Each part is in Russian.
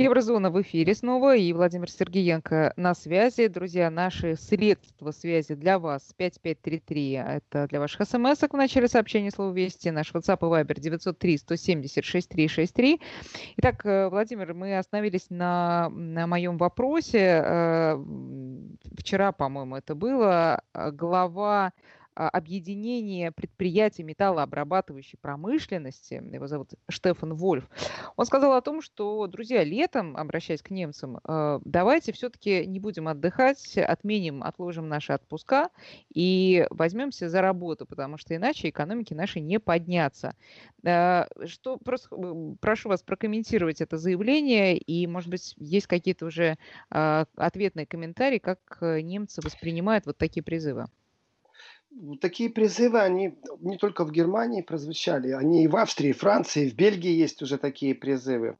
Еврозона в эфире снова, и Владимир Сергеенко на связи. Друзья, наши средства связи для вас 5533, это для ваших смс в начале сообщения слова «Вести», наш WhatsApp и Viber 903 170 6363. Итак, э, Владимир, мы остановились на, на моем вопросе. Э, вчера, по-моему, это было. Глава объединение предприятий металлообрабатывающей промышленности, его зовут Штефан Вольф, он сказал о том, что, друзья, летом, обращаясь к немцам, э, давайте все-таки не будем отдыхать, отменим, отложим наши отпуска и возьмемся за работу, потому что иначе экономики наши не поднятся. Э, что, просто прошу вас прокомментировать это заявление, и, может быть, есть какие-то уже э, ответные комментарии, как немцы воспринимают вот такие призывы такие призывы, они не только в Германии прозвучали, они и в Австрии, и Франции, и в Бельгии есть уже такие призывы.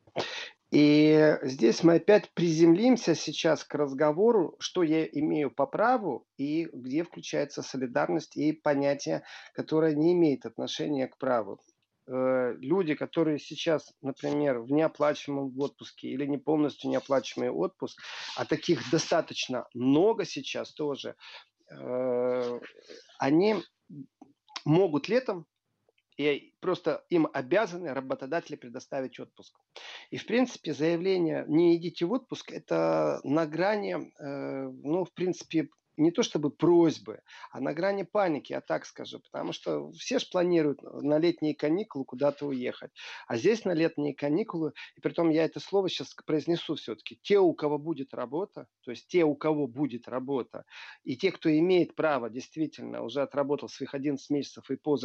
И здесь мы опять приземлимся сейчас к разговору, что я имею по праву и где включается солидарность и понятие, которое не имеет отношения к праву. Э, люди, которые сейчас, например, в неоплачиваемом отпуске или не полностью неоплачиваемый отпуск, а таких достаточно много сейчас тоже, они могут летом и просто им обязаны работодатели предоставить отпуск. И, в принципе, заявление «не идите в отпуск» – это на грани, э, ну, в принципе, не то чтобы просьбы, а на грани паники, я так скажу. Потому что все же планируют на летние каникулы куда-то уехать. А здесь на летние каникулы, и при том я это слово сейчас произнесу все-таки, те, у кого будет работа, то есть те, у кого будет работа, и те, кто имеет право, действительно, уже отработал своих 11 месяцев и по,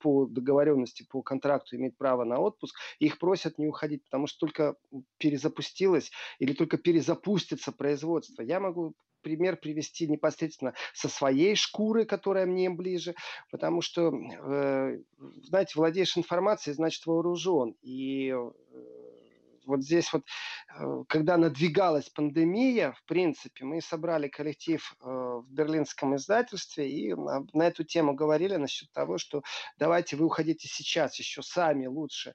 по договоренности, по контракту имеет право на отпуск, их просят не уходить, потому что только перезапустилось или только перезапустится производство. Я могу пример привести непосредственно со своей шкуры, которая мне ближе, потому что, э, знаете, владеешь информацией, значит вооружен. И э, вот здесь вот, э, когда надвигалась пандемия, в принципе, мы собрали коллектив э, в берлинском издательстве и на эту тему говорили насчет того, что давайте вы уходите сейчас еще сами лучше,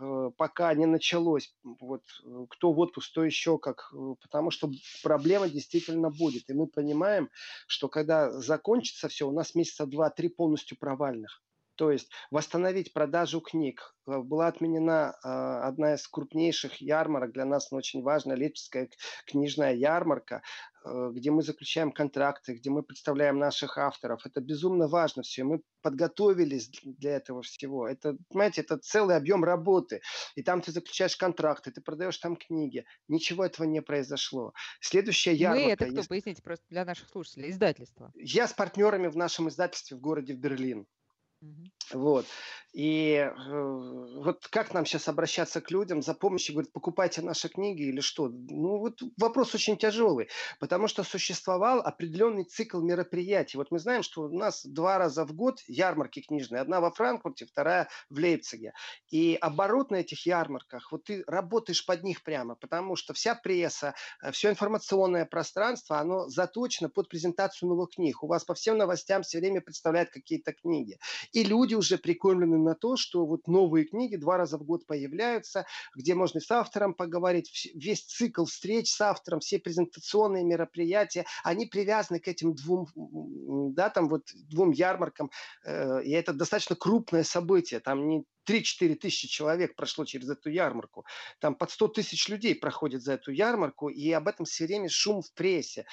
э, пока не началось, вот, кто в отпуск, кто еще как, потому что проблема действительно будет. И мы понимаем, что когда закончится все, у нас месяца два-три полностью провальных. То есть восстановить продажу книг. Э, была отменена э, одна из крупнейших ярмарок, для нас очень важная, Липецкая книжная ярмарка, э, где мы заключаем контракты, где мы представляем наших авторов. Это безумно важно все. Мы подготовились для этого всего. Это, понимаете, это целый объем работы. И там ты заключаешь контракты, ты продаешь там книги. Ничего этого не произошло. Следующая ярмарка... Мы это кто, поясните просто для наших слушателей, издательство. Я с партнерами в нашем издательстве в городе в Берлин. Вот. И э, вот как нам сейчас обращаться к людям за помощью? Говорит, покупайте наши книги или что? Ну вот вопрос очень тяжелый, потому что существовал определенный цикл мероприятий. Вот мы знаем, что у нас два раза в год ярмарки книжные. Одна во Франкфурте, вторая в Лейпциге. И оборот на этих ярмарках, вот ты работаешь под них прямо, потому что вся пресса, э, все информационное пространство, оно заточено под презентацию новых книг. У вас по всем новостям все время представляют какие-то книги. И люди уже прикормлены на то, что вот новые книги два раза в год появляются, где можно с автором поговорить, весь цикл встреч с автором, все презентационные мероприятия, они привязаны к этим двум, да, там вот двум ярмаркам, э, и это достаточно крупное событие, там не 3-4 тысячи человек прошло через эту ярмарку. Там под 100 тысяч людей проходит за эту ярмарку, и об этом все время шум в прессе.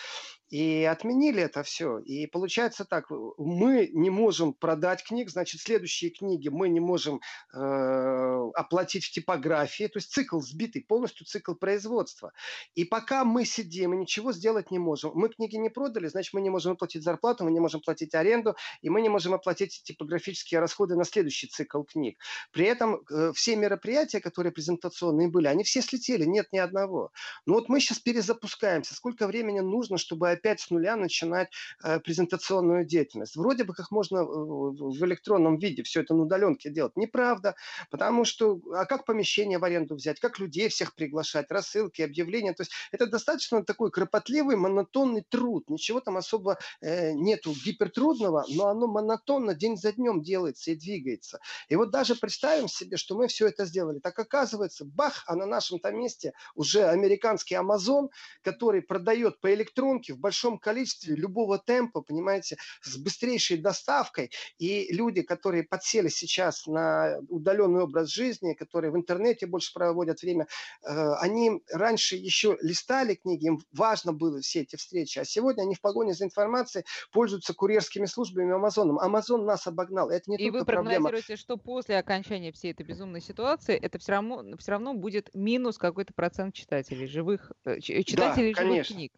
И отменили это все. И получается так, мы не можем продать книг, значит, следующие книги мы не можем э, оплатить в типографии. То есть цикл сбитый, полностью цикл производства. И пока мы сидим и ничего сделать не можем, мы книги не продали, значит, мы не можем оплатить зарплату, мы не можем платить аренду, и мы не можем оплатить типографические расходы на следующий цикл книг. При этом э, все мероприятия, которые презентационные были, они все слетели, нет ни одного. Но вот мы сейчас перезапускаемся. Сколько времени нужно, чтобы опять с нуля начинать э, презентационную деятельность? Вроде бы как можно э, в электронном виде все это на удаленке делать. Неправда, потому что, а как помещение в аренду взять, как людей всех приглашать, рассылки, объявления. То есть это достаточно такой кропотливый, монотонный труд. Ничего там особо нету гипертрудного, но оно монотонно день за днем делается и двигается. И вот даже представим себе, что мы все это сделали. Так оказывается, бах, а на нашем-то месте уже американский Amazon, который продает по электронке в большом количестве любого темпа, понимаете, с быстрейшей доставкой. И люди, которые подсели сейчас на удаленный образ жизни, которые в интернете больше проводят время, э, они раньше еще листали книги, им важно было все эти встречи, а сегодня они в погоне за информацией пользуются курьерскими службами Амазоном. Амазон нас обогнал. Это не И только вы проблема. прогнозируете, что после окончания всей этой безумной ситуации это все равно, все равно будет минус какой-то процент читателей, живых, э, читателей да, живых конечно, книг.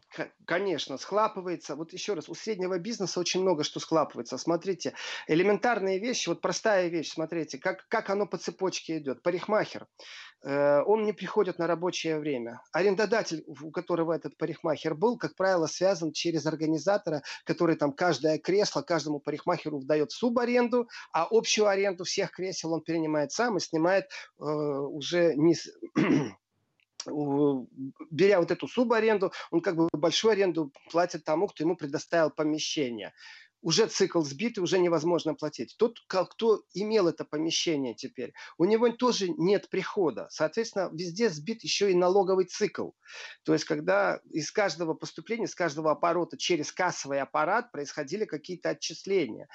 Конечно, схлапывается. Вот еще раз, у среднего бизнеса очень много что схлапывается. Смотрите, элементарные вещи, вот простая вещь, смотрите, как, как оно по цепочке идет. Парикмахер, э, он не приходит на рабочее время. Арендодатель, у которого этот парикмахер был, как правило, связан через организатора, который там каждое кресло каждому парикмахеру вдает субаренду, а общую аренду всех кресел он перенимает сам и снимает э, уже не беря вот эту субаренду, он как бы большую аренду платит тому, кто ему предоставил помещение уже цикл сбитый, уже невозможно платить. Тот, кто имел это помещение теперь, у него тоже нет прихода. Соответственно, везде сбит еще и налоговый цикл. То есть, когда из каждого поступления, из каждого оборота через кассовый аппарат происходили какие-то отчисления.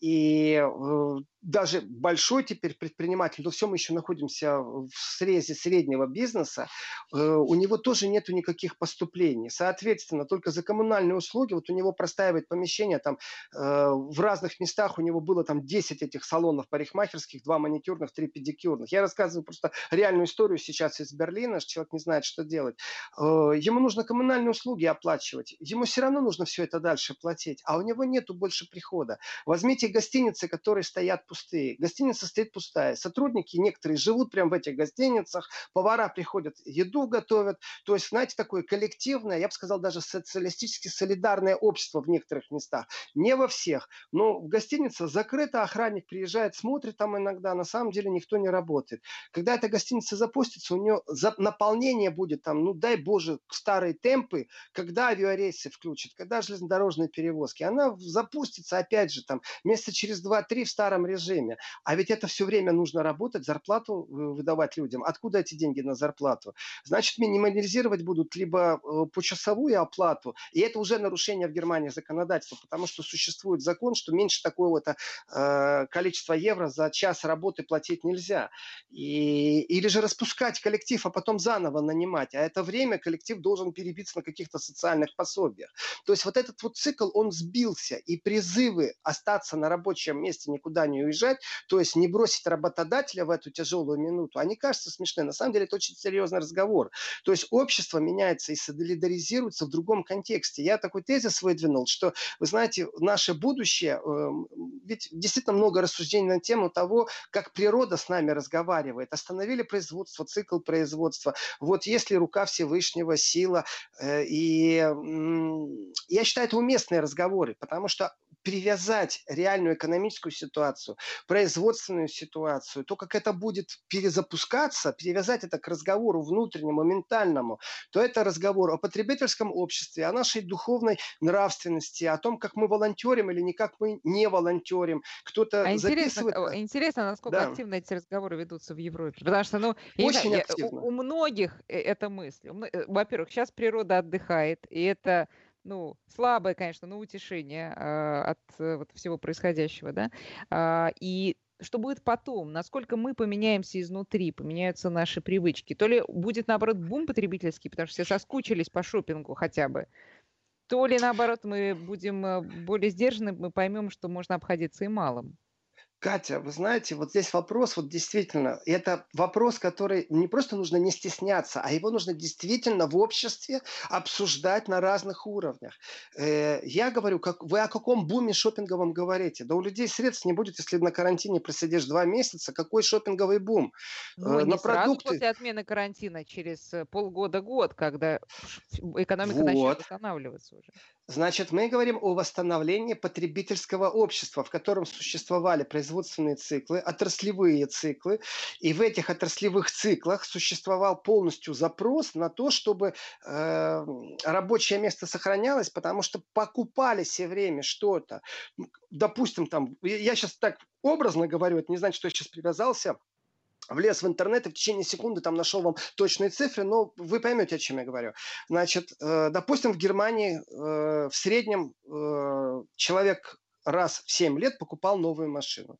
И э, даже большой теперь предприниматель, но все мы еще находимся в срезе среднего бизнеса, э, у него тоже нет никаких поступлений. Соответственно, только за коммунальные услуги, вот у него простаивает помещение там в разных местах у него было там 10 этих салонов парикмахерских, два маникюрных, три педикюрных. Я рассказываю просто реальную историю сейчас из Берлина, что человек не знает, что делать. Э, ему нужно коммунальные услуги оплачивать. Ему все равно нужно все это дальше платить, а у него нету больше прихода. Возьмите гостиницы, которые стоят пустые. Гостиница стоит пустая. Сотрудники некоторые живут прямо в этих гостиницах, повара приходят, еду готовят. То есть, знаете, такое коллективное, я бы сказал, даже социалистически солидарное общество в некоторых местах. Не во всех. Но гостиница закрыта, охранник приезжает, смотрит там иногда, на самом деле никто не работает. Когда эта гостиница запустится, у нее наполнение будет там, ну дай боже, старые темпы, когда авиарейсы включат, когда железнодорожные перевозки. Она запустится опять же там месяца через 2-3 в старом режиме. А ведь это все время нужно работать, зарплату э, выдавать людям. Откуда эти деньги на зарплату? Значит, минимализировать будут либо э, почасовую оплату, и это уже нарушение в Германии законодательства, потому что существует существует закон, что меньше такого-то э, количества евро за час работы платить нельзя. И, или же распускать коллектив, а потом заново нанимать. А это время коллектив должен перебиться на каких-то социальных пособиях. То есть вот этот вот цикл, он сбился. И призывы остаться на рабочем месте, никуда не уезжать, то есть не бросить работодателя в эту тяжелую минуту, они кажутся смешны. На самом деле это очень серьезный разговор. То есть общество меняется и солидаризируется в другом контексте. Я такой тезис выдвинул, что, вы знаете, наш наше будущее, эм, ведь действительно много рассуждений на тему того, как природа с нами разговаривает. Остановили производство, цикл производства. Вот если рука Всевышнего, сила, э, и я считаю, это уместные разговоры, потому что привязать реальную экономическую ситуацию, производственную ситуацию, то, как это будет перезапускаться, перевязать это к разговору внутреннему, ментальному, то это разговор о потребительском обществе, о нашей духовной нравственности, о том, как мы волонтерим или никак мы не волонтерим. Кто-то а интересно, записывает... интересно, насколько да. активно эти разговоры ведутся в Европе. Потому что, ну, Очень я, активно. у, у многих э, это мысль. Э, во-первых, сейчас природа отдыхает, и это ну, слабое, конечно, но утешение э, от э, вот, всего происходящего, да, э, и что будет потом, насколько мы поменяемся изнутри, поменяются наши привычки, то ли будет, наоборот, бум потребительский, потому что все соскучились по шопингу хотя бы, то ли, наоборот, мы будем э, более сдержаны, мы поймем, что можно обходиться и малым. Катя, вы знаете, вот здесь вопрос, вот действительно, это вопрос, который не просто нужно не стесняться, а его нужно действительно в обществе обсуждать на разных уровнях. Э, я говорю, как, вы о каком буме шопинговом говорите? Да у людей средств не будет, если на карантине просидишь два месяца. Какой шопинговый бум? Ну, э, на не продукты... сразу после отмены карантина, через э, полгода-год, когда экономика вот. начнет восстанавливаться уже. Значит, мы говорим о восстановлении потребительского общества, в котором существовали производственные циклы, отраслевые циклы, и в этих отраслевых циклах существовал полностью запрос на то, чтобы э, рабочее место сохранялось, потому что покупали все время что-то. Допустим, там, я сейчас так образно говорю, это не значит, что я сейчас привязался влез в интернет и в течение секунды там нашел вам точные цифры, но вы поймете, о чем я говорю. Значит, э, допустим, в Германии э, в среднем э, человек раз в 7 лет покупал новую машину.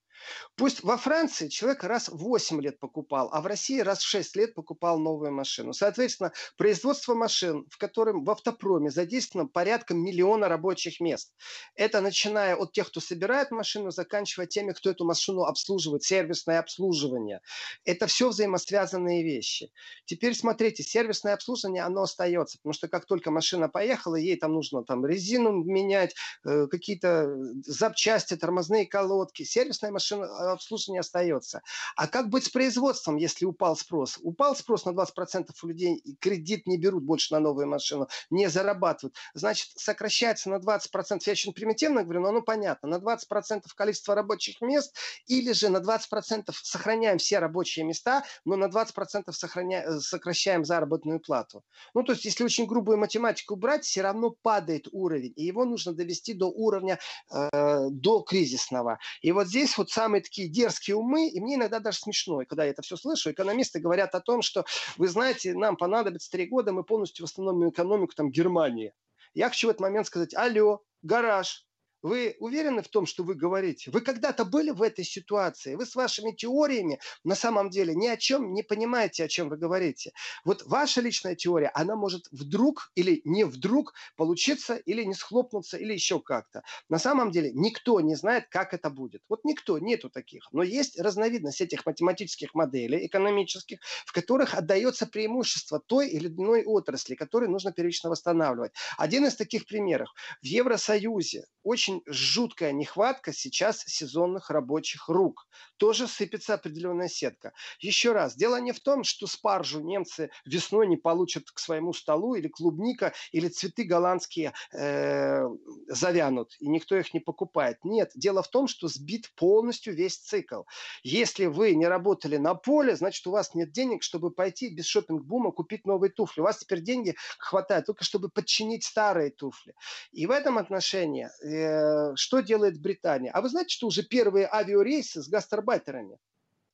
Пусть во Франции человек раз в 8 лет покупал, а в России раз в 6 лет покупал новую машину. Соответственно, производство машин, в котором в автопроме задействовано порядка миллиона рабочих мест. Это начиная от тех, кто собирает машину, заканчивая теми, кто эту машину обслуживает, сервисное обслуживание. Это все взаимосвязанные вещи. Теперь смотрите, сервисное обслуживание, оно остается, потому что как только машина поехала, ей там нужно там резину менять, э, какие-то запчасти, тормозные колодки. Сервисная машина обслуживание остается. А как быть с производством, если упал спрос? Упал спрос на 20% у людей, кредит не берут больше на новую машину, не зарабатывают. Значит, сокращается на 20%, я очень примитивно говорю, но оно понятно, на 20% количество рабочих мест или же на 20% сохраняем все рабочие места, но на 20% сохраня... сокращаем заработную плату. Ну, то есть, если очень грубую математику брать, все равно падает уровень, и его нужно довести до уровня э, до кризисного. И вот здесь вот самые такие дерзкие умы, и мне иногда даже смешно, когда я это все слышу, экономисты говорят о том, что, вы знаете, нам понадобится три года, мы полностью восстановим экономику там Германии. Я хочу в этот момент сказать, алло, гараж, вы уверены в том, что вы говорите? Вы когда-то были в этой ситуации? Вы с вашими теориями на самом деле ни о чем не понимаете, о чем вы говорите. Вот ваша личная теория, она может вдруг или не вдруг получиться или не схлопнуться или еще как-то. На самом деле никто не знает, как это будет. Вот никто, нету таких. Но есть разновидность этих математических моделей экономических, в которых отдается преимущество той или иной отрасли, которую нужно первично восстанавливать. Один из таких примеров. В Евросоюзе очень очень жуткая нехватка сейчас сезонных рабочих рук. Тоже сыпется определенная сетка. Еще раз, дело не в том, что спаржу немцы весной не получат к своему столу, или клубника, или цветы голландские э, завянут, и никто их не покупает. Нет, дело в том, что сбит полностью весь цикл. Если вы не работали на поле, значит, у вас нет денег, чтобы пойти без шопинг-бума купить новые туфли. У вас теперь деньги хватает только, чтобы подчинить старые туфли. И в этом отношении э, что делает Британия? А вы знаете, что уже первые авиарейсы с гастарбайтерами?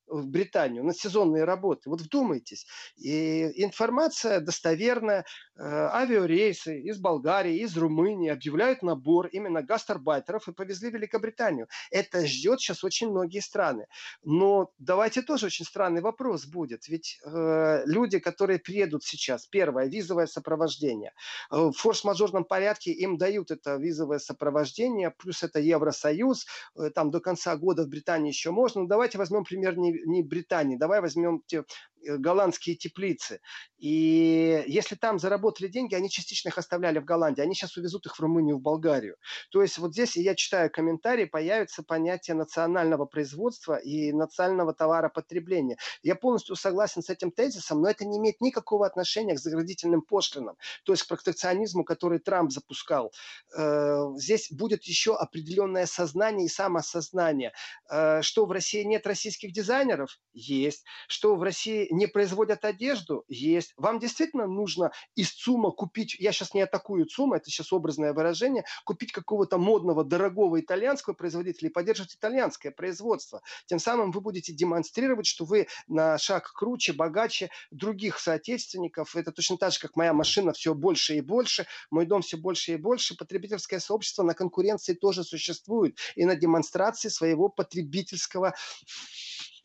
В Британию на сезонные работы. Вот вдумайтесь. И информация достоверная. Э, авиарейсы из Болгарии, из Румынии объявляют набор именно гастарбайтеров и повезли в Великобританию. Это ждет сейчас очень многие страны. Но давайте тоже очень странный вопрос будет. Ведь э, люди, которые приедут сейчас, первое, визовое сопровождение. Э, в форс-мажорном порядке им дают это визовое сопровождение, плюс это Евросоюз. Э, там до конца года в Британии еще можно. Но давайте возьмем пример не не Британии. Давай возьмем те голландские теплицы. И если там заработали деньги, они частично их оставляли в Голландии, они сейчас увезут их в Румынию, в Болгарию. То есть вот здесь, я читаю комментарии, появится понятие национального производства и национального товаропотребления. Я полностью согласен с этим тезисом, но это не имеет никакого отношения к заградительным пошлинам, то есть к протекционизму, который Трамп запускал. Э, здесь будет еще определенное сознание и самосознание. Э, что в России нет российских дизайнеров? Есть. Что в России не производят одежду? Есть. Вам действительно нужно из ЦУМа купить, я сейчас не атакую ЦУМа, это сейчас образное выражение, купить какого-то модного, дорогого итальянского производителя и поддерживать итальянское производство. Тем самым вы будете демонстрировать, что вы на шаг круче, богаче других соотечественников. Это точно так же, как моя машина все больше и больше, мой дом все больше и больше. Потребительское сообщество на конкуренции тоже существует и на демонстрации своего потребительского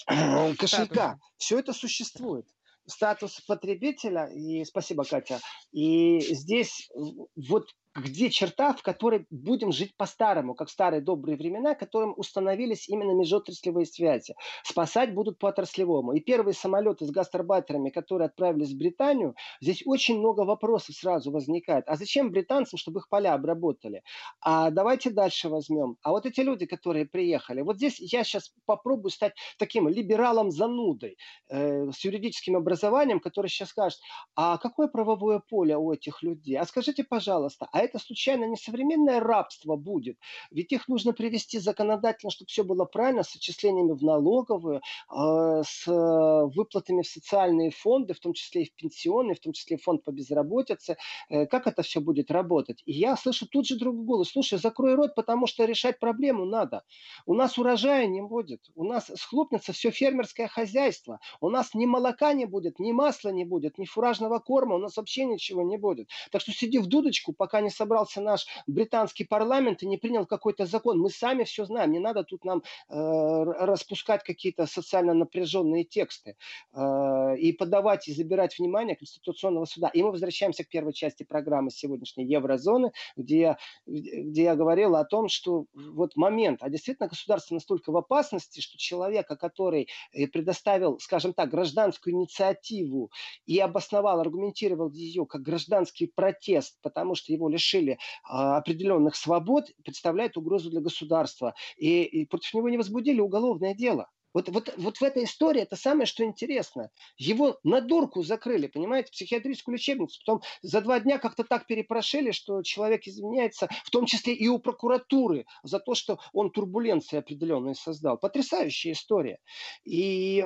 кошелька. Все это существует. Статус потребителя, и спасибо, Катя. И здесь вот где черта, в которой будем жить по-старому, как в старые добрые времена, которым установились именно межотраслевые связи. Спасать будут по-отраслевому. И первые самолеты с гастарбайтерами, которые отправились в Британию, здесь очень много вопросов сразу возникает. А зачем британцам, чтобы их поля обработали? А давайте дальше возьмем. А вот эти люди, которые приехали, вот здесь я сейчас попробую стать таким либералом-занудой э, с юридическим образованием, который сейчас скажет, а какое правовое поле у этих людей? А скажите, пожалуйста, а это случайно не современное рабство будет? Ведь их нужно привести законодательно, чтобы все было правильно, с отчислениями в налоговую, э, с выплатами в социальные фонды, в том числе и в пенсионные, в том числе и фонд по безработице. Э, как это все будет работать? И я слышу тут же другой голос. Слушай, закрой рот, потому что решать проблему надо. У нас урожая не будет. У нас схлопнется все фермерское хозяйство. У нас ни молока не будет, ни масла не будет, ни фуражного корма. У нас вообще ничего не будет. Так что сиди в дудочку, пока не собрался наш британский парламент и не принял какой-то закон. Мы сами все знаем. Не надо тут нам э, распускать какие-то социально напряженные тексты э, и подавать и забирать внимание Конституционного суда. И мы возвращаемся к первой части программы сегодняшней Еврозоны, где я, где я говорил о том, что вот момент, а действительно государство настолько в опасности, что человека, который э, предоставил, скажем так, гражданскую инициативу и обосновал, аргументировал ее как гражданский протест, потому что его лишили а, определенных свобод, представляет угрозу для государства. И, и против него не возбудили уголовное дело. Вот, вот, вот в этой истории это самое, что интересно. Его на дурку закрыли, понимаете, психиатрическую лечебницу. Потом за два дня как-то так перепрошили, что человек извиняется, в том числе и у прокуратуры, за то, что он турбуленции определенные создал. Потрясающая история. И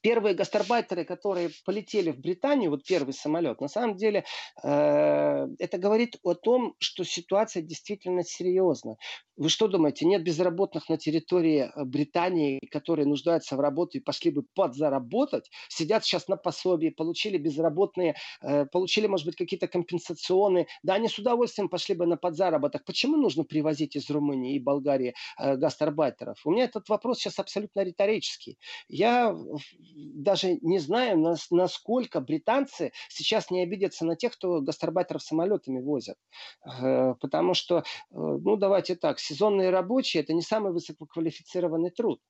первые гастарбайтеры, которые полетели в Британию, вот первый самолет, на самом деле э, это говорит о том, что ситуация действительно серьезна. Вы что думаете, нет безработных на территории э, Британии, которые нуждаются в работе и пошли бы подзаработать, сидят сейчас на пособии, получили безработные, э, получили, может быть, какие-то компенсационные, да, они с удовольствием пошли бы на подзаработок. Почему нужно привозить из Румынии и Болгарии гастарбайтеров? У меня этот вопрос сейчас абсолютно риторический. Я даже не знаю, насколько британцы сейчас не обидятся на тех, кто гастарбайтеров самолетами возят. Э, потому что, э, ну давайте так, сезонные рабочие – это не самый высококвалифицированный труд.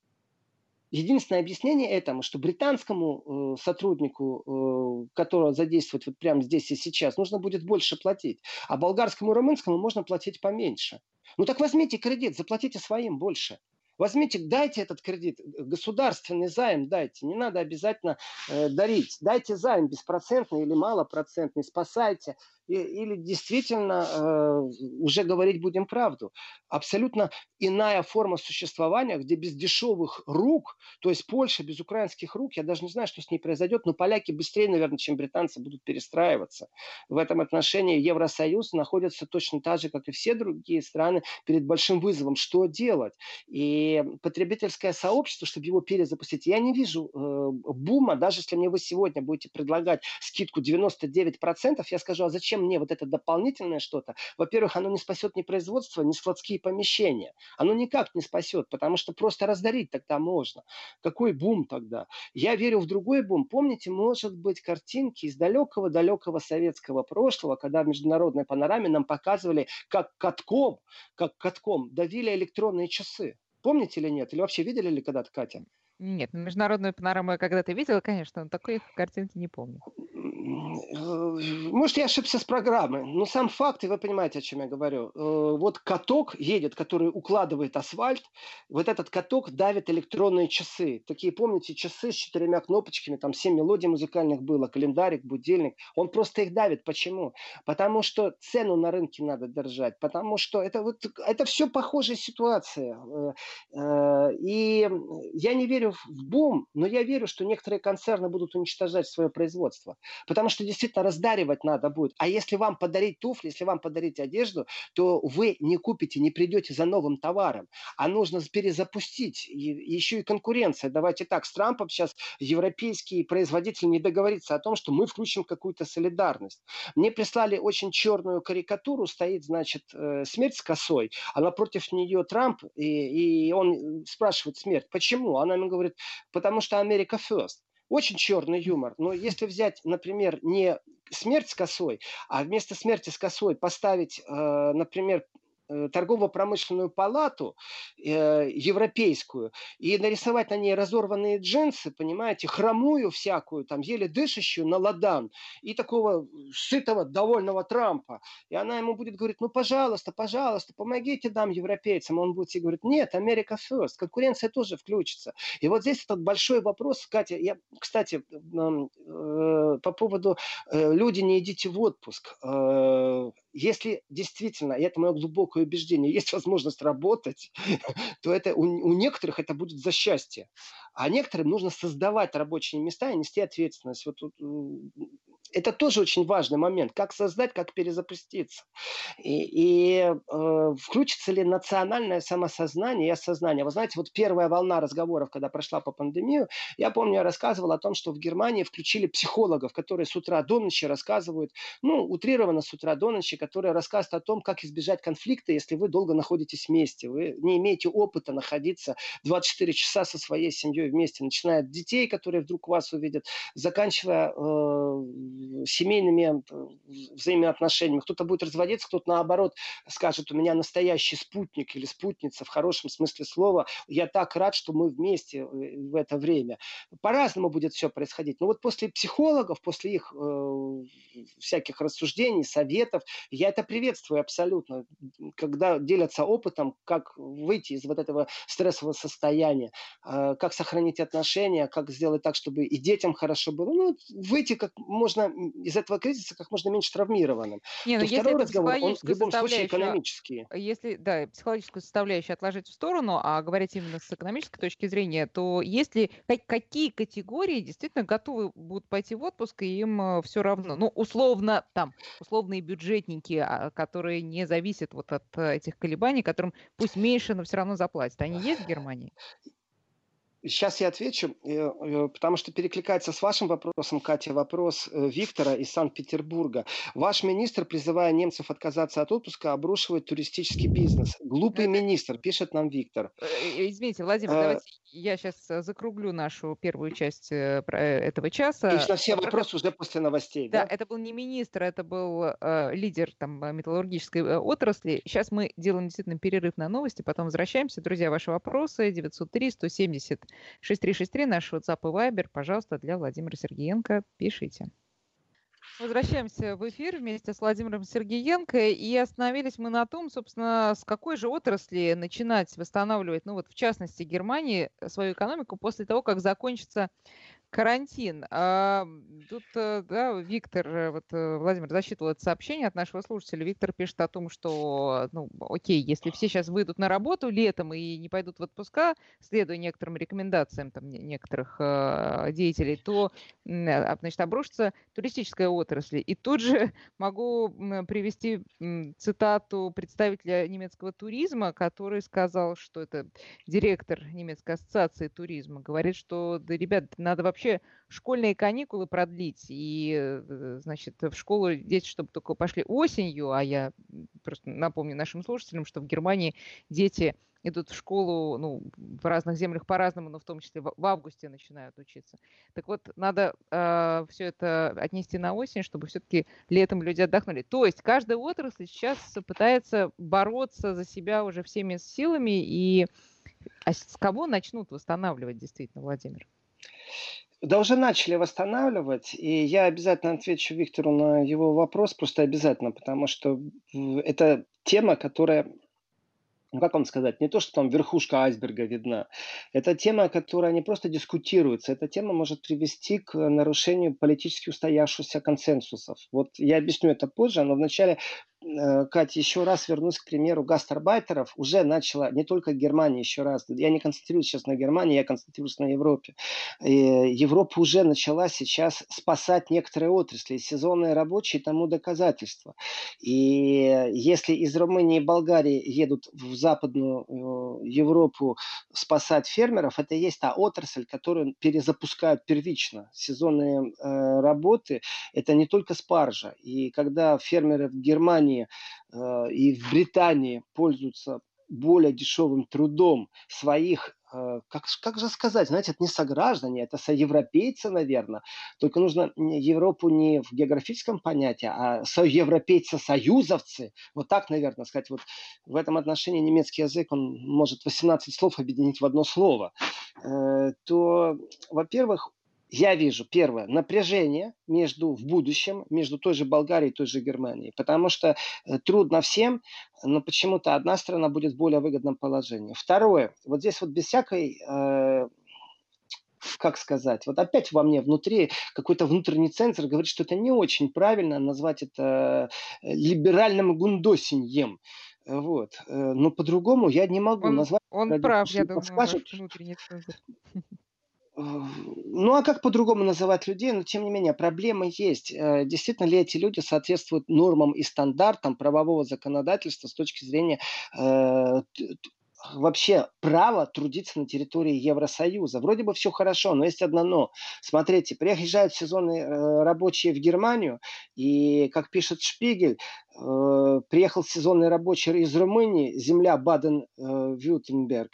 Единственное объяснение этому, что британскому э, сотруднику, э, которого задействовать вот прямо здесь и сейчас, нужно будет больше платить, а болгарскому и румынскому можно платить поменьше. Ну так возьмите кредит, заплатите своим больше. Возьмите, дайте этот кредит, государственный займ дайте, не надо обязательно э, дарить. Дайте займ беспроцентный или малопроцентный, спасайте или действительно э, уже говорить будем правду. Абсолютно иная форма существования, где без дешевых рук, то есть Польша без украинских рук, я даже не знаю, что с ней произойдет, но поляки быстрее, наверное, чем британцы будут перестраиваться. В этом отношении Евросоюз находится точно так же, как и все другие страны, перед большим вызовом, что делать. И потребительское сообщество, чтобы его перезапустить, я не вижу э, бума, даже если мне вы сегодня будете предлагать скидку 99%, я скажу, а зачем зачем мне вот это дополнительное что-то? Во-первых, оно не спасет ни производство, ни складские помещения. Оно никак не спасет, потому что просто раздарить тогда можно. Какой бум тогда? Я верю в другой бум. Помните, может быть, картинки из далекого-далекого советского прошлого, когда в международной панораме нам показывали, как катком, как катком давили электронные часы. Помните или нет? Или вообще видели ли когда-то, Катя? Нет, международную панораму я когда-то видела, конечно, но такой картинки не помню. Может, я ошибся с программой, но сам факт, и вы понимаете, о чем я говорю. Э, вот каток едет, который укладывает асфальт, вот этот каток давит электронные часы. Такие, помните, часы с четырьмя кнопочками, там семь мелодий музыкальных было, календарик, будильник. Он просто их давит. Почему? Потому что цену на рынке надо держать, потому что это, вот, это все похожая ситуация. Э, э, и я не верю в бум, но я верю, что некоторые концерны будут уничтожать свое производство. Потому что действительно раздаривать надо будет. А если вам подарить туфли, если вам подарить одежду, то вы не купите, не придете за новым товаром. А нужно перезапустить. И еще и конкуренция. Давайте так, с Трампом сейчас европейские производители не договорятся о том, что мы включим какую-то солидарность. Мне прислали очень черную карикатуру, стоит, значит, э, смерть с косой, а напротив нее Трамп, и, и он спрашивает смерть, почему? Она ему говорит, потому что Америка first. Очень черный юмор. Но если взять, например, не смерть с косой, а вместо смерти с косой поставить, э, например, торгово-промышленную палату э, европейскую и нарисовать на ней разорванные джинсы, понимаете, хромую всякую, там еле дышащую на ладан и такого сытого, довольного Трампа. И она ему будет говорить, ну, пожалуйста, пожалуйста, помогите нам, европейцам. Он будет ей говорить, нет, Америка first, конкуренция тоже включится. И вот здесь этот большой вопрос, Катя, я, кстати, э, по поводу э, люди, не идите в отпуск. Если действительно, и это мое глубокое убеждение, есть возможность работать, то это у, у некоторых это будет за счастье. А некоторым нужно создавать рабочие места и нести ответственность. Вот, это тоже очень важный момент. Как создать, как перезапуститься. И, и э, включится ли национальное самосознание и осознание. Вы знаете, вот первая волна разговоров, когда прошла по пандемию, я помню, я рассказывал о том, что в Германии включили психологов, которые с утра до ночи рассказывают, ну, утрированно с утра до ночи, которые рассказывают о том, как избежать конфликта, если вы долго находитесь вместе. Вы не имеете опыта находиться 24 часа со своей семьей вместе, начиная от детей, которые вдруг вас увидят, заканчивая э, семейными взаимоотношениями. Кто-то будет разводиться, кто-то наоборот скажет, у меня настоящий спутник или спутница в хорошем смысле слова. Я так рад, что мы вместе э, в это время. По-разному будет все происходить. Но вот после психологов, после их э, всяких рассуждений, советов, я это приветствую абсолютно. Когда делятся опытом, как выйти из вот этого стрессового состояния, э, как сохранить отношения, как сделать так, чтобы и детям хорошо было. Ну, выйти как можно из этого кризиса как можно меньше травмированным. Не, но ну, если второй разговор, он в любом случае экономический. Если, да, психологическую составляющую отложить в сторону, а говорить именно с экономической точки зрения, то если какие категории действительно готовы будут пойти в отпуск, и им э, все равно, ну, условно, там, условные бюджетники, а, которые не зависят вот от э, этих колебаний, которым пусть меньше, но все равно заплатят, они есть в Германии? Сейчас я отвечу, э, э, потому что перекликается с вашим вопросом, Катя, вопрос э, Виктора из Санкт-Петербурга. Ваш министр, призывая немцев отказаться от отпуска, обрушивает туристический бизнес. Глупый министр, пишет нам Виктор. Извините, Владимир, давайте я сейчас закруглю нашу первую часть этого часа. На все вопросы уже после новостей, да? Да, это был не министр, это был э, лидер там, металлургической отрасли. Сейчас мы делаем действительно перерыв на новости, потом возвращаемся. Друзья, ваши вопросы 903 170 6363, наш WhatsApp и Viber, пожалуйста, для Владимира Сергеенко пишите. Возвращаемся в эфир вместе с Владимиром Сергеенко. И остановились мы на том, собственно, с какой же отрасли начинать восстанавливать, ну вот в частности Германии, свою экономику после того, как закончится Карантин. А, тут, э, да, Виктор, э, вот э, Владимир засчитывал это сообщение от нашего слушателя. Виктор пишет о том, что, ну, окей, если все сейчас выйдут на работу летом и не пойдут в отпуска, следуя некоторым рекомендациям там, некоторых деятелей, то, а, значит, обрушится туристическая отрасль. И тут же могу привести цитату представителя немецкого туризма, который сказал, что это директор немецкой ассоциации туризма, говорит, что, да, ребят, надо вообще вообще школьные каникулы продлить. И, э, значит, в школу дети, чтобы только пошли осенью, а я просто напомню нашим слушателям, что в Германии дети идут в школу, ну, в разных землях по-разному, но в том числе в, августе начинают учиться. Так вот, надо э, все это отнести на осень, чтобы все-таки летом люди отдохнули. То есть каждая отрасль сейчас пытается бороться за себя уже всеми силами, и а с кого начнут восстанавливать действительно, Владимир? Да уже начали восстанавливать, и я обязательно отвечу Виктору на его вопрос, просто обязательно, потому что это тема, которая ну как вам сказать, не то, что там верхушка айсберга видна. Это тема, которая не просто дискутируется, эта тема может привести к нарушению политически устоявшихся консенсусов. Вот я объясню это позже, но вначале Катя, еще раз вернусь к примеру гастарбайтеров. Уже начала не только Германия, еще раз. Я не концентрируюсь сейчас на Германии, я концентрируюсь на Европе. И Европа уже начала сейчас спасать некоторые отрасли. Сезонные рабочие тому доказательство. И если из Румынии и Болгарии едут в Западную э, Европу спасать фермеров, это и есть та отрасль, которую перезапускают первично. Сезонные э, работы – это не только спаржа. И когда фермеры в Германии Германии э, и в Британии пользуются более дешевым трудом своих, э, как, как же сказать, знаете, это не сограждане, это соевропейцы, наверное. Только нужно Европу не в географическом понятии, а соевропейцы-союзовцы. Вот так, наверное, сказать. Вот в этом отношении немецкий язык, он может 18 слов объединить в одно слово. Э, то, во-первых, я вижу, первое, напряжение между, в будущем между той же Болгарией и той же Германией. Потому что э, трудно всем, но почему-то одна страна будет в более выгодном положении. Второе, вот здесь вот без всякой э, как сказать, вот опять во мне внутри какой-то внутренний центр говорит, что это не очень правильно назвать это э, либеральным гундосиньем. Вот. Э, но по-другому я не могу Он, назвать. он прав, я думаю, ваш внутренний центр. Ну а как по-другому называть людей? Но тем не менее, проблемы есть. Э, действительно ли эти люди соответствуют нормам и стандартам правового законодательства с точки зрения э, вообще право трудиться на территории Евросоюза. Вроде бы все хорошо, но есть одно но. Смотрите, приезжают сезонные э, рабочие в Германию, и, как пишет Шпигель, э, приехал сезонный рабочий из Румынии, земля Баден-Вюртемберг,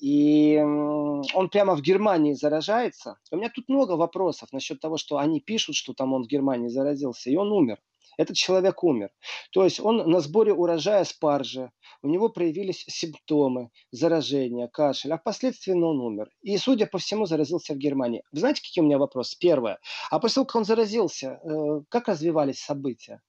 и он прямо в Германии заражается. У меня тут много вопросов насчет того, что они пишут, что там он в Германии заразился, и он умер этот человек умер. То есть он на сборе урожая спаржи, у него проявились симптомы заражения, кашель, а впоследствии он умер. И, судя по всему, заразился в Германии. Вы знаете, какие у меня вопросы? Первое. А после того, как он заразился, э, как развивались события?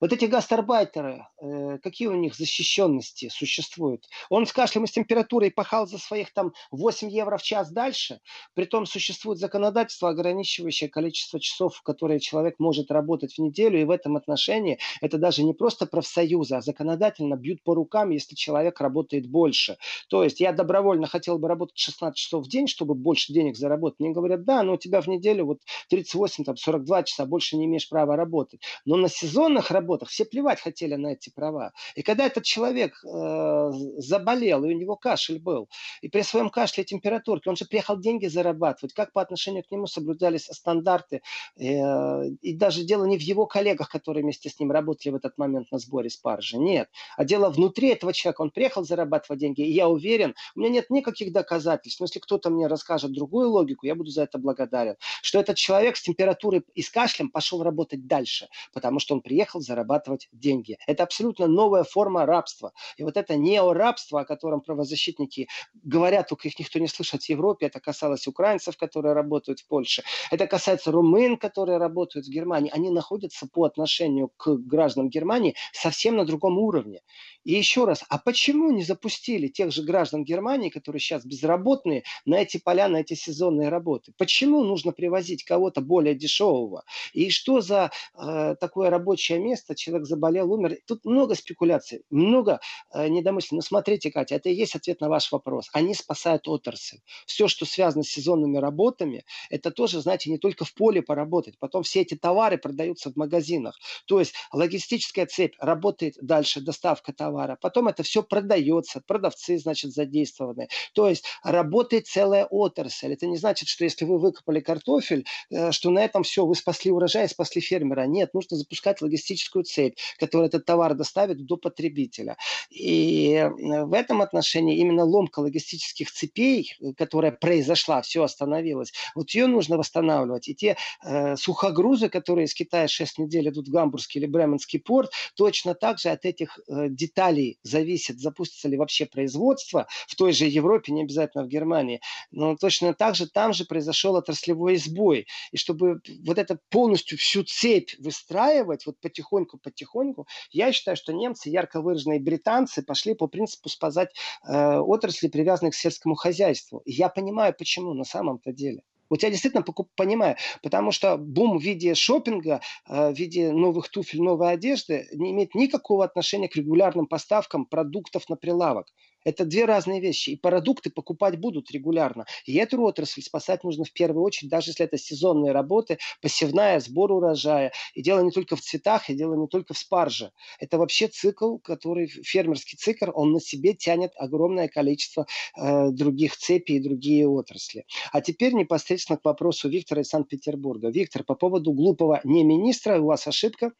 Вот эти гастарбайтеры, э, какие у них защищенности существуют? Он с кашлем и с температурой пахал за своих там 8 евро в час дальше, притом существует законодательство, ограничивающее количество часов, которые человек может работать в неделю, и в этом отношении это даже не просто профсоюзы, а законодательно бьют по рукам, если человек работает больше. То есть я добровольно хотел бы работать 16 часов в день, чтобы больше денег заработать. Мне говорят, да, но у тебя в неделю вот 38, там 42 часа, больше не имеешь права работать. Но на сезон дистанционных работах все плевать хотели на эти права. И когда этот человек э, заболел, и у него кашель был, и при своем кашле и температурке, он же приехал деньги зарабатывать, как по отношению к нему соблюдались стандарты. Э, и даже дело не в его коллегах, которые вместе с ним работали в этот момент на сборе спаржи. Нет. А дело внутри этого человека. Он приехал зарабатывать деньги, и я уверен, у меня нет никаких доказательств, но если кто-то мне расскажет другую логику, я буду за это благодарен, что этот человек с температурой и с кашлем пошел работать дальше, потому что он приехал приехал зарабатывать деньги. Это абсолютно новая форма рабства. И вот это неорабство, о котором правозащитники говорят, только их никто не слышит в Европе, это касалось украинцев, которые работают в Польше, это касается румын, которые работают в Германии, они находятся по отношению к гражданам Германии совсем на другом уровне. И еще раз, а почему не запустили тех же граждан Германии, которые сейчас безработные, на эти поля, на эти сезонные работы? Почему нужно привозить кого-то более дешевого? И что за э, такое рабочее место? Человек заболел, умер. Тут много спекуляций, много э, недомыслий. Но смотрите, Катя, это и есть ответ на ваш вопрос. Они спасают отрасль. Все, что связано с сезонными работами, это тоже, знаете, не только в поле поработать. Потом все эти товары продаются в магазинах. То есть логистическая цепь работает дальше, доставка товара. Потом это все продается, продавцы, значит, задействованы. То есть работает целая отрасль. Это не значит, что если вы выкопали картофель, э, что на этом все, вы спасли урожай, спасли фермера. Нет, нужно запускать логистическую цепь, которая этот товар доставит до потребителя. И э, в этом отношении именно ломка логистических цепей, которая произошла, все остановилось, вот ее нужно восстанавливать. И те э, сухогрузы, которые из Китая 6 недель идут в Гамбургский или Бременский порт, точно так же от этих э, деталей зависит, запустится ли вообще производство, в той же Европе, не обязательно в Германии, но точно так же там же произошел отраслевой сбой. И чтобы вот это полностью всю цепь выстраивать, вот потихоньку-потихоньку, я считаю, что немцы, ярко выраженные британцы, пошли по принципу спасать э, отрасли, привязанные к сельскому хозяйству. И я понимаю, почему на самом-то деле. Вот я действительно понимаю, потому что бум в виде шопинга, э, в виде новых туфель, новой одежды не имеет никакого отношения к регулярным поставкам продуктов на прилавок. Это две разные вещи. И продукты покупать будут регулярно. И эту отрасль спасать нужно в первую очередь, даже если это сезонные работы, посевная, сбор урожая. И дело не только в цветах, и дело не только в спарже. Это вообще цикл, который, фермерский цикл, он на себе тянет огромное количество э, других цепей и другие отрасли. А теперь непосредственно к вопросу Виктора из Санкт-Петербурга. Виктор, по поводу глупого не министра, у вас ошибка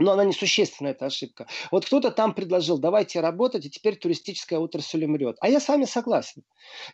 но она несущественная, эта ошибка. Вот кто-то там предложил, давайте работать, и теперь туристическая отрасль умрет. А я с вами согласен.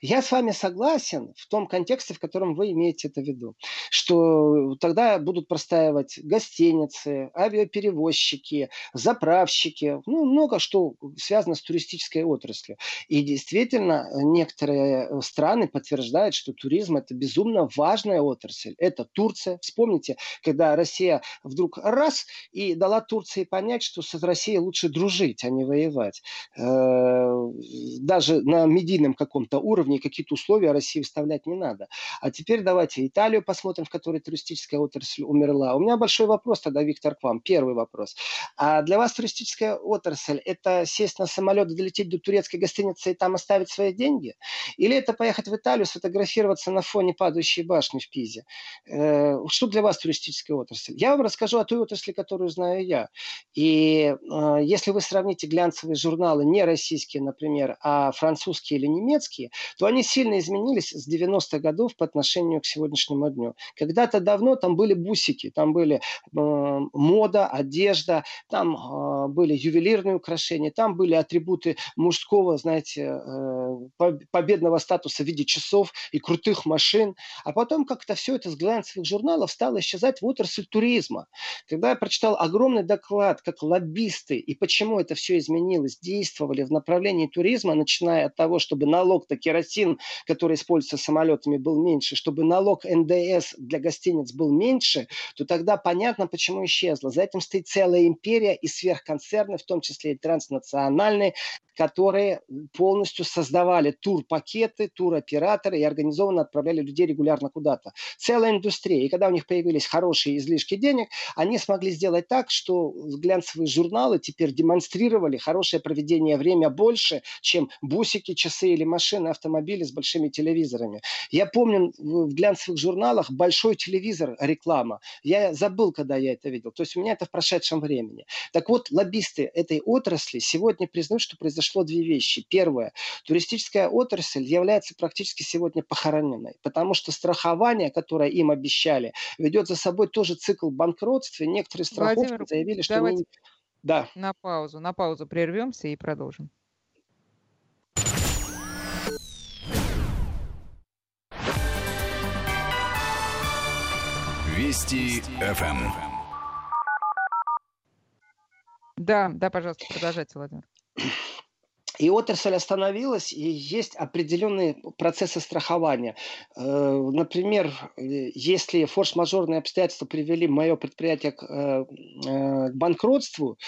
Я с вами согласен в том контексте, в котором вы имеете это в виду. Что тогда будут простаивать гостиницы, авиаперевозчики, заправщики, ну, много что связано с туристической отраслью. И действительно, некоторые страны подтверждают, что туризм – это безумно важная отрасль. Это Турция. Вспомните, когда Россия вдруг раз и дала дала Турции понять, что с Россией лучше дружить, а не воевать. Э, даже на медийном каком-то уровне какие-то условия России вставлять не надо. А теперь давайте Италию посмотрим, в которой туристическая отрасль умерла. У меня большой вопрос тогда, Виктор, к вам. Первый вопрос. А для вас туристическая отрасль – это сесть на самолет, долететь до турецкой гостиницы и там оставить свои деньги? Или это поехать в Италию, сфотографироваться на фоне падающей башни в Пизе? Э, что для вас туристическая отрасль? Я вам расскажу о той отрасли, которую знаю я. И э, если вы сравните глянцевые журналы, не российские, например, а французские или немецкие, то они сильно изменились с 90-х годов по отношению к сегодняшнему дню. Когда-то давно там были бусики, там были э, мода, одежда, там э, были ювелирные украшения, там были атрибуты мужского, знаете, э, победного статуса в виде часов и крутых машин. А потом как-то все это с глянцевых журналов стало исчезать в отрасль туризма. Когда я прочитал огромный доклад, как лоббисты и почему это все изменилось, действовали в направлении туризма, начиная от того, чтобы налог на керосин, который используется самолетами, был меньше, чтобы налог НДС для гостиниц был меньше, то тогда понятно, почему исчезло. За этим стоит целая империя и сверхконцерны, в том числе и транснациональные, которые полностью создавали турпакеты, туроператоры и организованно отправляли людей регулярно куда-то. Целая индустрия. И когда у них появились хорошие излишки денег, они смогли сделать так, что глянцевые журналы теперь демонстрировали хорошее проведение время больше, чем бусики, часы или машины, автомобили с большими телевизорами. Я помню в глянцевых журналах большой телевизор реклама. Я забыл, когда я это видел. То есть у меня это в прошедшем времени. Так вот, лоббисты этой отрасли сегодня признают, что произошло две вещи. Первое. Туристическая отрасль является практически сегодня похороненной, потому что страхование, которое им обещали, ведет за собой тоже цикл банкротства. Некоторые страховки заявили, что... Давайте они... Да. На паузу, на паузу прервемся и продолжим. Вести ФМ. Да, да, пожалуйста, продолжайте, Владимир. И отрасль остановилась, и есть определенные процессы страхования. Э, например, если форс-мажорные обстоятельства привели мое предприятие к э, э, банкротству,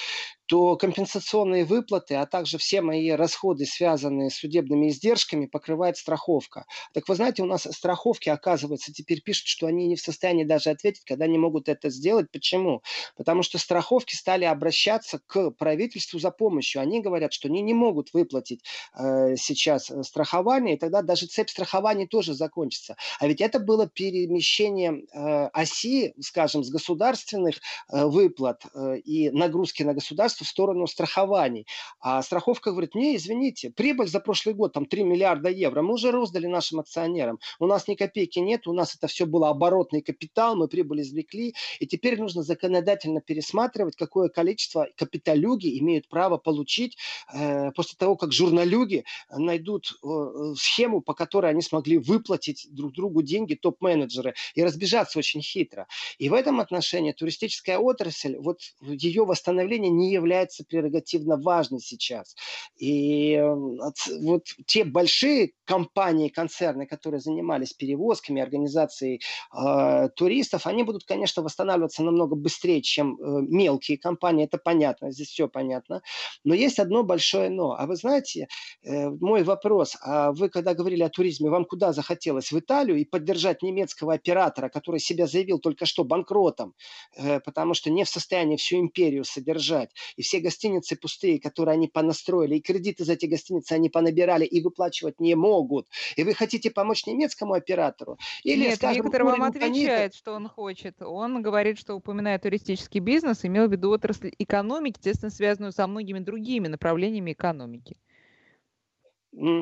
то компенсационные выплаты, а также все мои расходы, связанные с судебными издержками, покрывает страховка. Так вы знаете, у нас страховки, оказывается, теперь пишут, что они не в состоянии даже ответить, когда не могут это сделать. Почему? Потому что страховки стали обращаться к правительству за помощью. Они говорят, что они не могут выплатить э, сейчас э, страхование, и тогда даже цепь страхования тоже закончится. А ведь это было перемещение э, оси, скажем, с государственных э, выплат э, и нагрузки на государство в сторону страхований. А страховка говорит, не, извините, прибыль за прошлый год там 3 миллиарда евро, мы уже роздали нашим акционерам. У нас ни копейки нет, у нас это все было оборотный капитал, мы прибыль извлекли, и теперь нужно законодательно пересматривать, какое количество капиталюги имеют право получить э, после того, как журналюги найдут э, схему, по которой они смогли выплатить друг другу деньги топ-менеджеры и разбежаться очень хитро. И в этом отношении туристическая отрасль, вот ее восстановление не является является прерогативно важной сейчас. И вот те большие компании, концерны, которые занимались перевозками, организацией э, туристов, они будут, конечно, восстанавливаться намного быстрее, чем э, мелкие компании. Это понятно, здесь все понятно. Но есть одно большое но. А вы знаете, э, мой вопрос, а вы когда говорили о туризме, вам куда захотелось? В Италию и поддержать немецкого оператора, который себя заявил только что банкротом, э, потому что не в состоянии всю империю содержать, и все гостиницы пустые, которые они понастроили, и кредиты за эти гостиницы они понабирали и выплачивать не могут. И вы хотите помочь немецкому оператору? Или, Нет, скажем, Виктор вам отвечает, что он хочет. Он говорит, что, упоминая туристический бизнес, имел в виду отрасль экономики, естественно, связанную со многими другими направлениями экономики.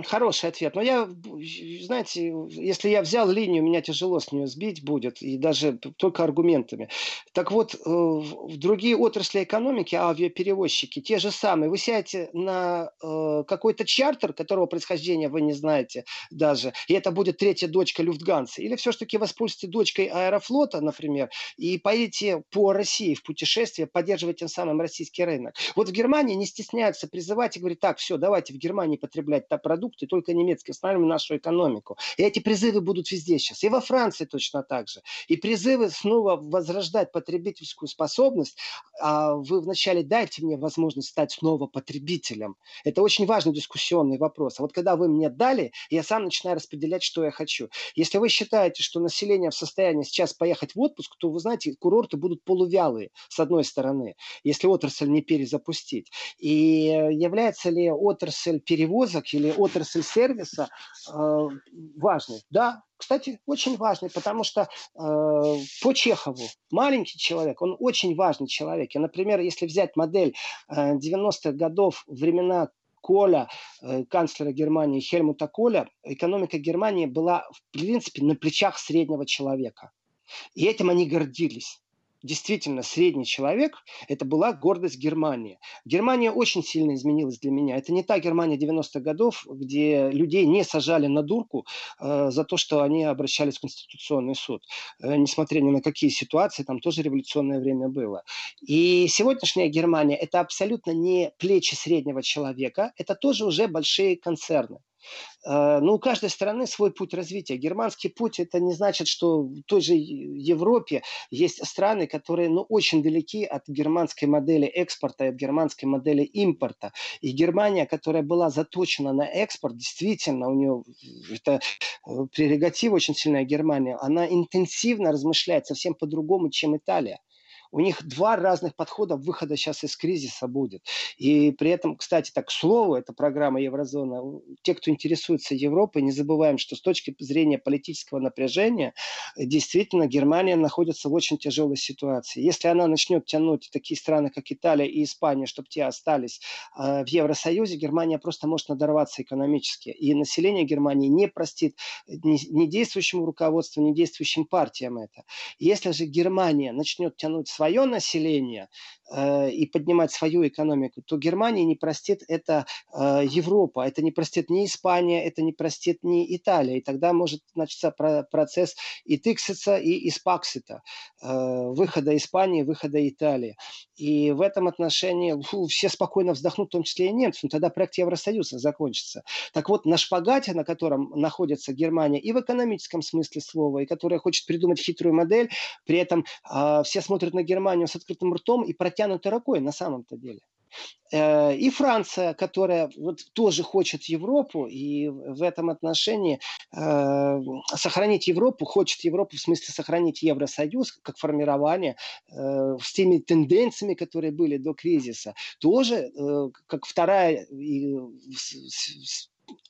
Хороший ответ. Но я, знаете, если я взял линию, меня тяжело с нее сбить будет, и даже только аргументами. Так вот, э, в другие отрасли экономики, авиаперевозчики, те же самые. Вы сядете на э, какой-то чартер, которого происхождения вы не знаете даже, и это будет третья дочка Люфтганса. Или все-таки воспользуйтесь дочкой Аэрофлота, например, и поедете по России в путешествие, поддерживать тем самым российский рынок. Вот в Германии не стесняются призывать и говорить, так, все, давайте в Германии потреблять это продукты только немецкие, остановим нашу экономику. И эти призывы будут везде сейчас. И во Франции точно так же. И призывы снова возрождать потребительскую способность. А вы вначале дайте мне возможность стать снова потребителем. Это очень важный дискуссионный вопрос. А вот когда вы мне дали, я сам начинаю распределять, что я хочу. Если вы считаете, что население в состоянии сейчас поехать в отпуск, то, вы знаете, курорты будут полувялые, с одной стороны, если отрасль не перезапустить. И является ли отрасль перевозок или отрасль сервиса э, важной? Да, кстати, очень важный, потому что э, по Чехову маленький человек, он очень важный человек. И, например, если взять модель э, 90-х годов, времена Коля, э, канцлера Германии Хельмута Коля, экономика Германии была, в принципе, на плечах среднего человека. И этим они гордились действительно средний человек, это была гордость Германии. Германия очень сильно изменилась для меня. Это не та Германия 90-х годов, где людей не сажали на дурку э, за то, что они обращались в Конституционный суд. Э, несмотря ни на какие ситуации, там тоже революционное время было. И сегодняшняя Германия – это абсолютно не плечи среднего человека, это тоже уже большие концерны. Э, ну, у каждой страны свой путь развития. Германский путь это не значит, что в той же Европе есть страны, которые ну, очень далеки от германской модели экспорта и от германской модели импорта. И Германия, которая была заточена на экспорт, действительно, у нее это э, прерогатива очень сильная Германия, она интенсивно размышляет совсем по-другому, чем Италия. У них два разных подхода выхода сейчас из кризиса будет. И при этом, кстати, так, к слову, эта программа Еврозона, те, кто интересуется Европой, не забываем, что с точки зрения политического напряжения, действительно, Германия находится в очень тяжелой ситуации. Если она начнет тянуть такие страны, как Италия и Испания, чтобы те остались э, в Евросоюзе, Германия просто может надорваться экономически. И население Германии не простит ни, ни действующему руководству, ни действующим партиям это. Если же Германия начнет тянуть свое население э, и поднимать свою экономику, то Германия не простит это э, Европа, это не простит ни Испания, это не простит ни Италия. И тогда может начаться про- процесс и Тиксица, и Испаксита, э, выхода Испании, выхода Италии. И в этом отношении фу, все спокойно вздохнут, в том числе и немцы, но тогда проект Евросоюза закончится. Так вот, на шпагате, на котором находится Германия и в экономическом смысле слова, и которая хочет придумать хитрую модель, при этом э, все смотрят на Германию с открытым ртом и протянутой рукой на самом-то деле. Э, и Франция, которая вот тоже хочет Европу, и в этом отношении э, сохранить Европу, хочет Европу в смысле сохранить Евросоюз как формирование э, с теми тенденциями, которые были до кризиса, тоже э, как вторая и,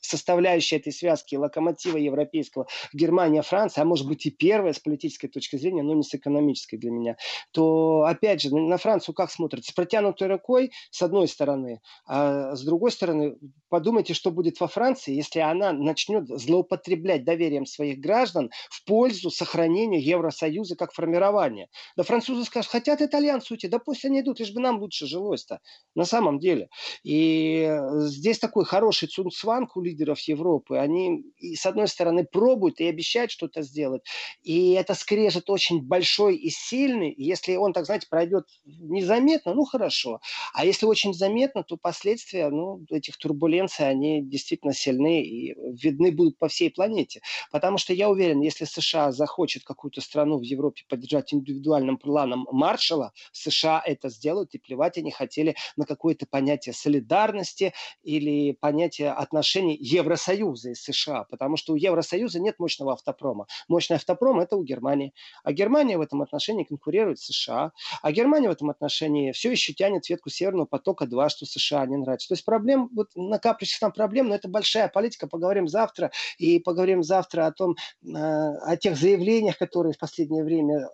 составляющая этой связки локомотива европейского Германия, Франция, а может быть и первая с политической точки зрения, но не с экономической для меня, то опять же на Францию как смотрится? С протянутой рукой с одной стороны, а с другой стороны подумайте, что будет во Франции, если она начнет злоупотреблять доверием своих граждан в пользу сохранения Евросоюза как формирования. Да французы скажут, хотят итальянцы уйти, да пусть они идут, лишь бы нам лучше жилось-то. На самом деле. И здесь такой хороший цунцванг у лидеров Европы. Они, с одной стороны, пробуют и обещают что-то сделать. И это скрежет очень большой и сильный. Если он, так знаете, пройдет незаметно, ну хорошо. А если очень заметно, то последствия ну, этих турбуленций, они действительно сильны и видны будут по всей планете. Потому что я уверен, если США захочет какую-то страну в Европе поддержать индивидуальным планом Маршала, США это сделают, и плевать они хотели на какое-то понятие солидарности или понятие отношений Евросоюза и США, потому что у Евросоюза нет мощного автопрома. Мощный автопром это у Германии. А Германия в этом отношении конкурирует с США. А Германия в этом отношении все еще тянет ветку Северного потока-2, что США не нравится. То есть проблем, вот накапливается там проблем, но это большая политика. Поговорим завтра. И поговорим завтра о том, э, о тех заявлениях, которые в последнее время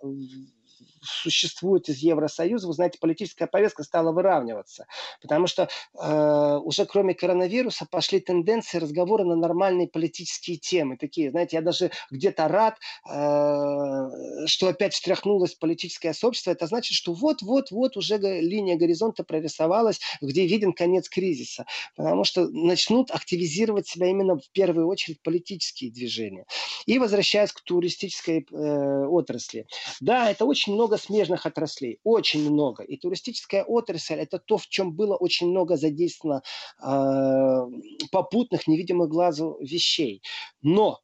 существует из Евросоюза, вы знаете, политическая повестка стала выравниваться. Потому что э, уже кроме коронавируса пошли тенденции разговора на нормальные политические темы. Такие, знаете, я даже где-то рад, э, что опять встряхнулось политическое сообщество. Это значит, что вот-вот-вот уже линия горизонта прорисовалась, где виден конец кризиса. Потому что начнут активизировать себя именно в первую очередь политические движения. И возвращаясь к туристической э, отрасли. Да, это очень много много смежных отраслей, очень много. И туристическая отрасль – это то, в чем было очень много задействовано э, попутных, невидимых глазу вещей. Но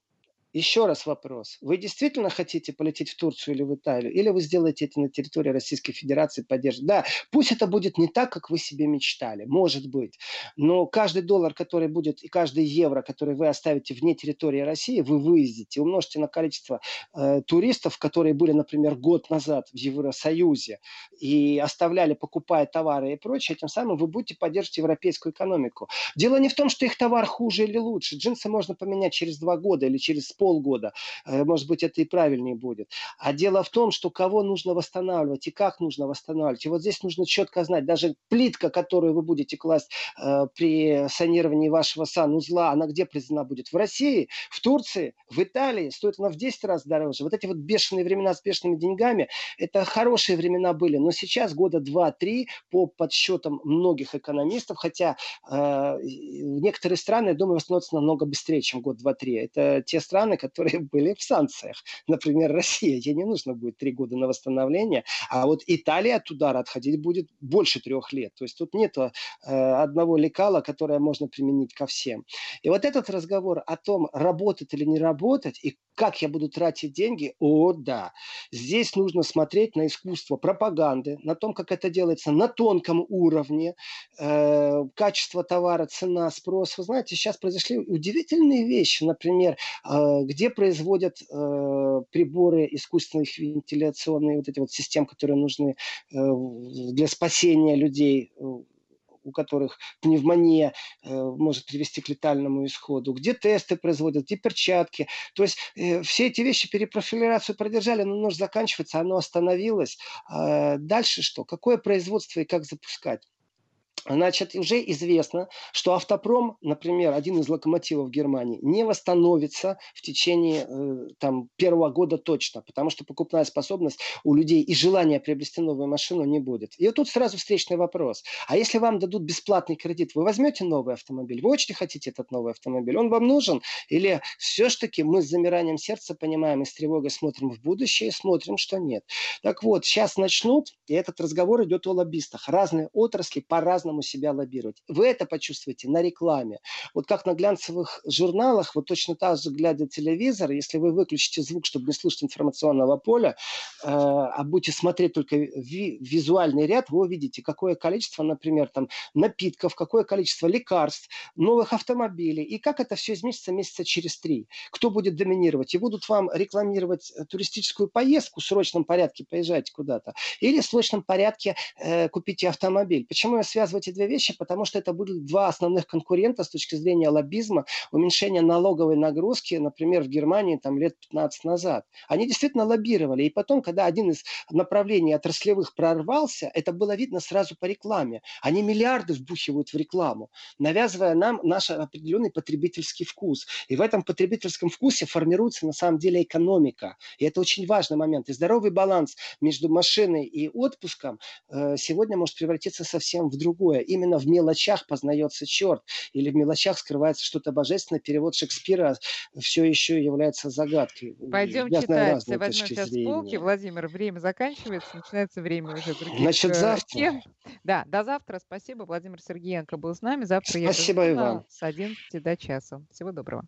еще раз вопрос. Вы действительно хотите полететь в Турцию или в Италию? Или вы сделаете это на территории Российской Федерации, поддержите? Да, пусть это будет не так, как вы себе мечтали. Может быть. Но каждый доллар, который будет, и каждый евро, который вы оставите вне территории России, вы выездите, умножьте на количество э, туристов, которые были, например, год назад в Евросоюзе и оставляли, покупая товары и прочее, тем самым вы будете поддерживать европейскую экономику. Дело не в том, что их товар хуже или лучше. Джинсы можно поменять через два года или через полгода. Э, может быть, это и правильнее будет. А дело в том, что кого нужно восстанавливать и как нужно восстанавливать. И вот здесь нужно четко знать, даже плитка, которую вы будете класть э, при санировании вашего санузла, она где признана будет? В России, в Турции, в Италии. Стоит она в 10 раз дороже. Вот эти вот бешеные времена с бешеными деньгами, это хорошие времена были. Но сейчас года 2-3 по подсчетам многих экономистов, хотя э, некоторые страны, я думаю, восстановятся намного быстрее, чем год 2-3. Это те страны, страны, которые были в санкциях. Например, Россия, ей не нужно будет три года на восстановление, а вот Италия от удара отходить будет больше трех лет. То есть тут нет э, одного лекала, которое можно применить ко всем. И вот этот разговор о том, работать или не работать, и как я буду тратить деньги, о да, здесь нужно смотреть на искусство пропаганды, на том, как это делается на тонком уровне, э, качество товара, цена, спрос. Вы знаете, сейчас произошли удивительные вещи, например, э, где производят э, приборы искусственных вентиляционных вот эти вот систем, которые нужны э, для спасения людей э, у которых пневмония э, может привести к летальному исходу, где тесты производят, где перчатки. То есть э, все эти вещи перепрофилирацию продержали, но нож заканчивается, оно остановилось. Э, дальше что? Какое производство и как запускать? Значит, уже известно, что автопром, например, один из локомотивов Германии, не восстановится в течение э, там, первого года точно, потому что покупная способность у людей и желание приобрести новую машину не будет. И вот тут сразу встречный вопрос. А если вам дадут бесплатный кредит, вы возьмете новый автомобиль? Вы очень хотите этот новый автомобиль? Он вам нужен? Или все-таки мы с замиранием сердца понимаем и с тревогой смотрим в будущее и смотрим, что нет? Так вот, сейчас начнут, и этот разговор идет о лоббистах. Разные отрасли по-разному по-разному себя лоббировать. Вы это почувствуете на рекламе. Вот как на глянцевых журналах, вот точно так же, глядя телевизор, если вы выключите звук, чтобы не слышать информационного поля, э, а будете смотреть только ви- визуальный ряд, вы увидите, какое количество, например, там, напитков, какое количество лекарств, новых автомобилей, и как это все изменится месяца через три. Кто будет доминировать? И будут вам рекламировать э, туристическую поездку в срочном порядке, поезжайте куда-то, или в срочном порядке э, купите автомобиль. Почему я связываю эти две вещи, потому что это будут два основных конкурента с точки зрения лоббизма, уменьшения налоговой нагрузки, например, в Германии там лет 15 назад. Они действительно лоббировали. И потом, когда один из направлений отраслевых прорвался, это было видно сразу по рекламе. Они миллиарды вбухивают в рекламу, навязывая нам наш определенный потребительский вкус. И в этом потребительском вкусе формируется на самом деле экономика. И это очень важный момент. И здоровый баланс между машиной и отпуском э, сегодня может превратиться совсем в другое другое. Именно в мелочах познается черт, или в мелочах скрывается что-то божественное. Перевод Шекспира все еще является загадкой. Пойдем Я читать. Знаю возьмем сейчас зрения. полки. Владимир, время заканчивается, начинается время уже других Значит, э, завтра. Тем. Да, до завтра. Спасибо. Владимир Сергеенко был с нами. Завтра Спасибо я и вам. с 11 до часа. Всего доброго.